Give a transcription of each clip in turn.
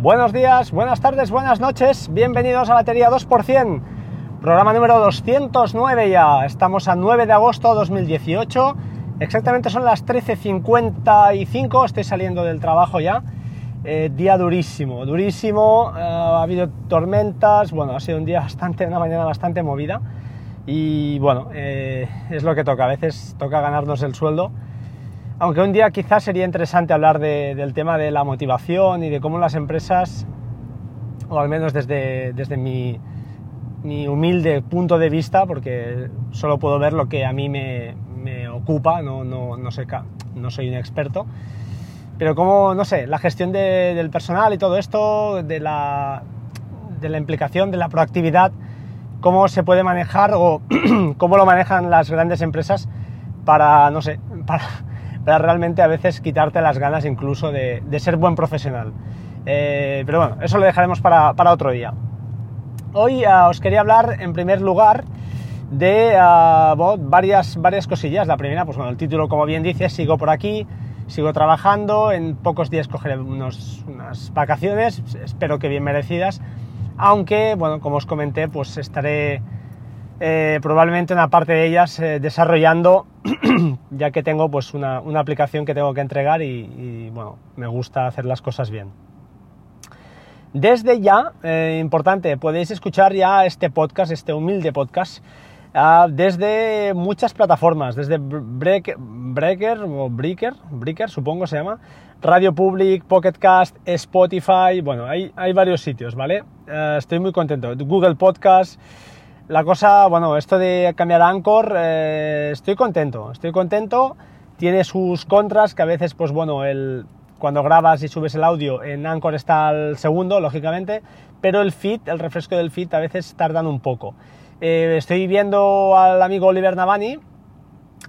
Buenos días, buenas tardes, buenas noches, bienvenidos a Batería 2%, programa número 209 ya, estamos a 9 de agosto de 2018, exactamente son las 13.55, estoy saliendo del trabajo ya, eh, día durísimo, durísimo, eh, ha habido tormentas, bueno, ha sido un día bastante, una mañana bastante movida. Y bueno, eh, es lo que toca, a veces toca ganarnos el sueldo aunque un día quizás sería interesante hablar del tema de la motivación y de cómo las empresas, o al menos desde, mi, humilde punto de vista, porque solo puedo ver lo que a mí me, ocupa, no, no, no, sé, no soy un experto, pero cómo, no sé, la gestión del personal y todo esto, de la, de la implicación, de la proactividad, cómo se puede manejar o cómo lo manejan las grandes empresas para, no sé, para para realmente a veces quitarte las ganas incluso de, ser buen profesional. Eh, pero bueno, eso lo dejaremos para, otro día. Hoy ah, os quería hablar en primer lugar de ah, varias, varias cosillas. La primera, pues bueno, el título como bien dice, sigo por aquí, sigo trabajando, en pocos días cogeré unas vacaciones, espero que bien merecidas, aunque, bueno, como os comenté, pues estaré eh, probablemente una parte de ellas eh, desarrollando, ya que tengo pues una, aplicación que tengo que entregar y, bueno, me gusta hacer las cosas bien. Desde ya, eh, importante, podéis escuchar ya este podcast, este humilde podcast, ah, desde muchas plataformas, desde Breaker, o Breaker, Breaker supongo se llama, Radio Public, Pocket Cast, Spotify, bueno, hay, hay varios sitios, ¿vale? estoy muy contento. Google Podcast, la cosa, bueno, esto de cambiar a Anchor, eh, estoy contento, estoy contento. Tiene sus contras, que a veces, pues bueno, el, cuando grabas y subes el audio en Anchor está al segundo, lógicamente, pero el feed, el refresco del feed, a veces tardan un poco. Eh, estoy viendo al amigo Oliver Navani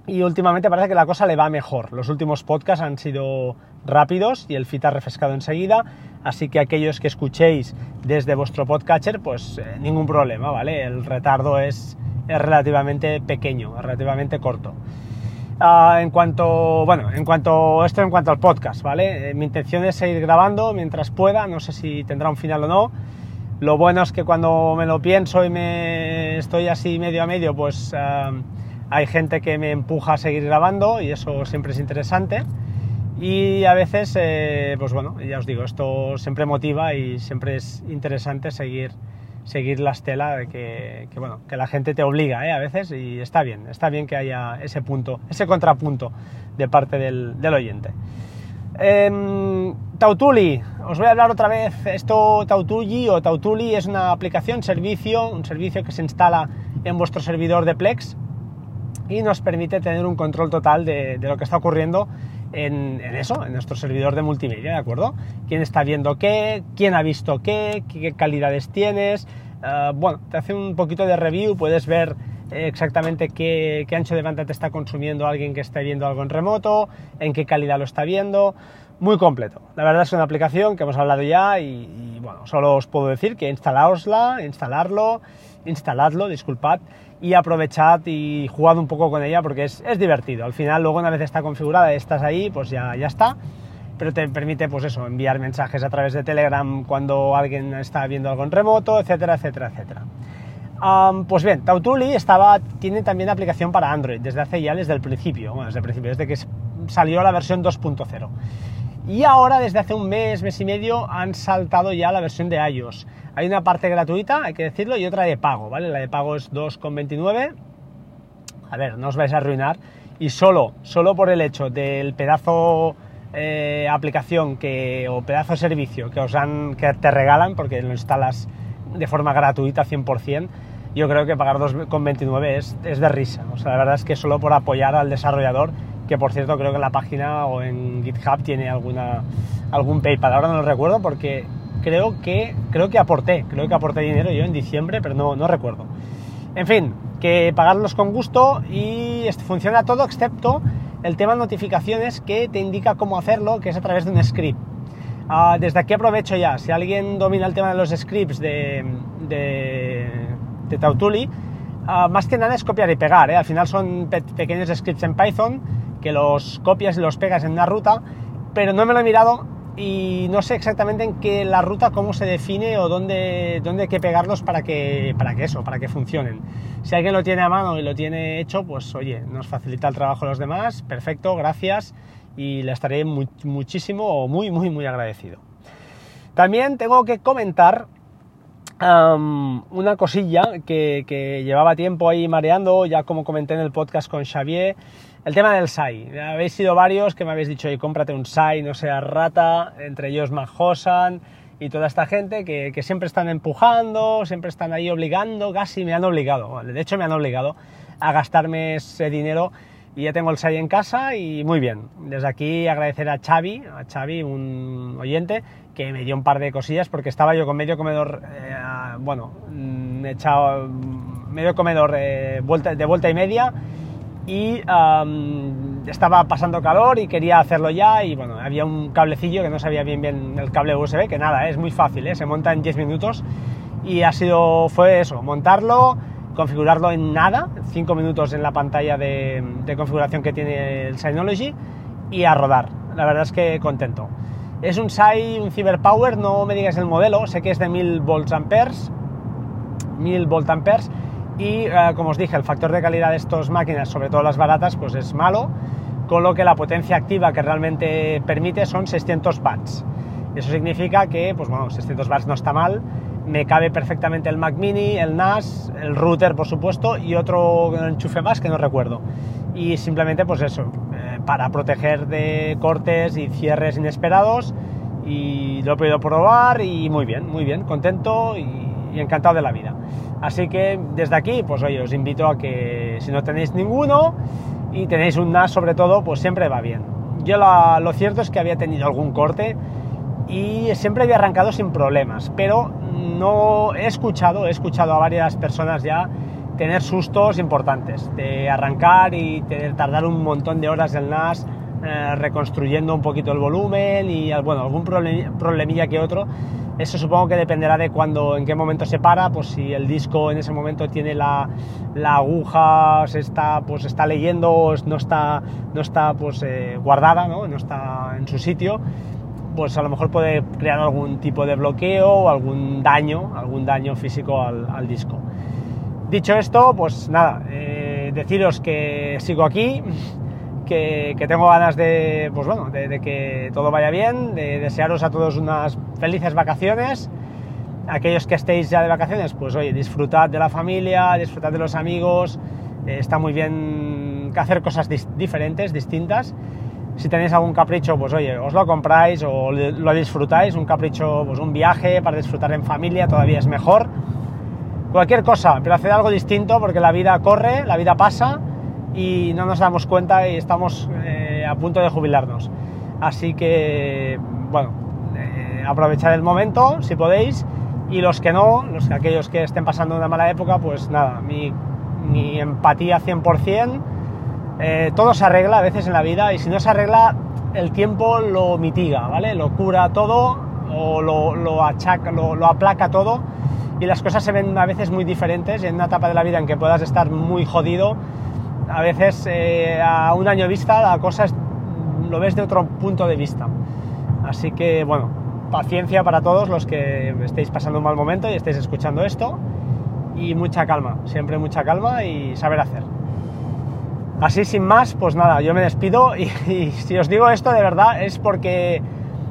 y últimamente parece que la cosa le va mejor. Los últimos podcasts han sido rápidos y el feed ha refrescado enseguida, así que aquellos que escuchéis desde vuestro podcatcher, pues eh, ningún problema, ¿vale? El retardo es, relativamente pequeño, relativamente corto. Ah, en cuanto, bueno, en cuanto, esto en cuanto al podcast, ¿vale? Eh, mi intención es seguir grabando mientras pueda, no sé si tendrá un final o no. Lo bueno es que cuando me lo pienso y me estoy así medio a medio, pues ah, hay gente que me empuja a seguir grabando y eso siempre es interesante. Y a veces, eh, pues bueno, ya os digo, esto siempre motiva y siempre es interesante seguir, seguir la estela de que, bueno, que la gente te obliga ¿eh? a veces y está bien, está bien que haya ese punto, ese contrapunto de parte del, oyente. Em, Tautuli, os voy a hablar otra vez. Esto Tautuli o Tautuli es una aplicación, servicio, un servicio que se instala en vuestro servidor de Plex y nos permite tener un control total de, de lo que está ocurriendo en, eso, en nuestro servidor de multimedia, ¿de acuerdo? ¿Quién está viendo qué? ¿Quién ha visto qué? ¿Qué calidades tienes? Eh, bueno, te hace un poquito de review, puedes ver eh, exactamente qué, ancho de banda te está consumiendo alguien que esté viendo algo en remoto, en qué calidad lo está viendo, muy completo. La verdad es una aplicación que hemos hablado ya y, bueno, solo os puedo decir que instalaosla, instalarlo, instaladlo, disculpad, y aprovechad y jugad un poco con ella porque es, divertido. Al final, luego una vez está configurada y estás ahí, pues ya, ya está. Pero te permite, pues eso, enviar mensajes a través de Telegram cuando alguien está viendo algo en remoto, etcétera, etcétera, etcétera. pues bien, Tautuli estaba, tiene también aplicación para Android desde hace ya, desde el principio, desde el principio, desde que salió la versión 2.0. Y ahora, desde hace un mes, mes y medio, han saltado ya la versión de iOS. Hay una parte gratuita, hay que decirlo, y otra de pago, ¿vale? La de pago es 2,29. A ver, no os vais a arruinar. Y solo, solo por el hecho del pedazo eh, aplicación que, o pedazo servicio que os han, que te regalan, porque lo instalas de forma gratuita 100%, yo creo que pagar 2,29 es, es de risa. O sea, la verdad es que solo por apoyar al desarrollador, que por cierto creo que en la página o en GitHub tiene alguna, algún PayPal, ahora no lo recuerdo porque creo que, creo que aporté, creo que aporté dinero yo en diciembre, pero no, no recuerdo. En fin, que pagarlos con gusto y funciona todo excepto el tema notificaciones que te indica cómo hacerlo, que es a través de un script. Ah, desde aquí aprovecho ya, si alguien domina el tema de los scripts de, de, de Tautuli, ah, más que nada es copiar y pegar, ¿eh? al final son pequeños scripts en Python que los copias y los pegas en una ruta, pero no me lo he mirado y no sé exactamente en qué la ruta, cómo se define o dónde, dónde hay que pegarlos para que, para que eso, para que funcionen. Si alguien lo tiene a mano y lo tiene hecho, pues oye, nos facilita el trabajo a los demás, perfecto, gracias y le estaré muchísimo o muy, muy, muy agradecido. También tengo que comentar una cosilla que, que, llevaba tiempo ahí mareando, ya como comenté en el podcast con Xavier, el tema del SAI. Habéis sido varios que me habéis dicho, oye, cómprate un SAI, no seas rata, entre ellos Majosan y toda esta gente que, que, siempre están empujando, siempre están ahí obligando, casi me han obligado, de hecho me han obligado a gastarme ese dinero y ya tengo el SAI en casa y muy bien. Desde aquí agradecer a Xavi, a Xavi, un oyente, que me dio un par de cosillas porque estaba yo con medio comedor, eh, bueno, mm, echado medio comedor eh, vuelta, de vuelta y media y estaba pasando calor y quería hacerlo ya y bueno, había un cablecillo que no sabía bien bien el cable USB, que nada, es muy fácil, ¿eh? se monta en 10 minutos y ha sido, fue eso, montarlo, configurarlo en nada, 5 minutos en la pantalla de, configuración que tiene el Synology y a rodar. La verdad es que contento. Es un SAI, un Cyberpower, no me digas el modelo, sé que es de 1000 volts amperes, 1000 volt amperes y eh, como os dije, el factor de calidad de estas máquinas, sobre todo las baratas, pues es malo, con lo que la potencia activa que realmente permite son 600 watts. Eso significa que, pues bueno, 600 watts no está mal, me cabe perfectamente el Mac Mini, el NAS, el router por supuesto y otro enchufe más que no recuerdo. Y simplemente pues eso, para proteger de cortes y cierres inesperados y lo he podido probar y muy bien, muy bien, contento y, encantado de la vida. Así que desde aquí pues oye, os invito a que si no tenéis ninguno y tenéis un NAS sobre todo, pues siempre va bien. Yo lo cierto es que había tenido algún corte y siempre había arrancado sin problemas, pero no he escuchado, he escuchado a varias personas ya tener sustos importantes, de arrancar y tener, tardar un montón de horas el NAS eh, reconstruyendo un poquito el volumen y bueno, algún problemilla que otro. Eso supongo que dependerá de cuándo, en qué momento se para, pues si el disco en ese momento tiene la, la aguja, se está, pues está leyendo, no está, no está pues, eh, guardada, ¿no? no está en su sitio pues a lo mejor puede crear algún tipo de bloqueo o algún daño, algún daño físico al, disco. Dicho esto, pues nada, eh, deciros que sigo aquí, que, tengo ganas de, pues bueno, de, que todo vaya bien, de desearos a todos unas felices vacaciones. Aquellos que estéis ya de vacaciones, pues oye, disfrutad de la familia, disfrutad de los amigos, eh, está muy bien hacer cosas diferentes, distintas si tenéis algún capricho, pues oye, os lo compráis o lo disfrutáis, un capricho, pues un viaje para disfrutar en familia todavía es mejor. Cualquier cosa, pero hacer algo distinto porque la vida corre, la vida pasa y no nos damos cuenta y estamos eh, a punto de jubilarnos. Así que, bueno, eh, el momento si podéis y los que no, los que aquellos que estén pasando una mala época, pues nada, mi, mi empatía 100% eh, todo se arregla a veces en la vida y si no se arregla, el tiempo lo mitiga, ¿vale? Lo cura todo o lo, achaca, lo, aplaca todo y las cosas se ven a veces muy diferentes. En una etapa de la vida en que puedas estar muy jodido, a veces eh, a un año vista la cosa lo ves de otro punto de vista. Así que, bueno, paciencia para todos los que estéis pasando un mal momento y estéis escuchando esto y mucha calma, siempre mucha calma y saber hacer. Así sin más, pues nada, yo me despido y, si os digo esto de verdad es porque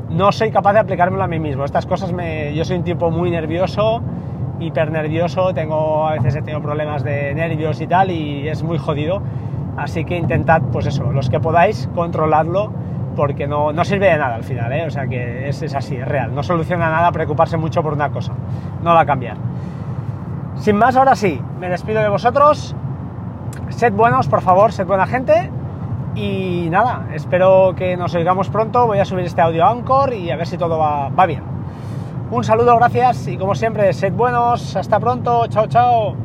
no soy capaz de aplicármelo a mí mismo. Estas cosas me... Yo soy un tipo muy nervioso, hiper nervioso, tengo, a veces he tenido problemas de nervios y tal y es muy jodido. Así que intentad, pues eso, los que podáis, controlarlo porque no, no sirve de nada al final, ¿eh? O sea que es, es así, es real. No soluciona nada preocuparse mucho por una cosa, no va a cambiar. Sin más, ahora sí, me despido de vosotros sed buenos, por favor, sed buena gente. Y nada, espero que nos oigamos pronto. Voy a subir este audio a Anchor y a ver si todo va, va bien. Un saludo, gracias y como siempre, sed buenos. Hasta pronto. Chao, chao.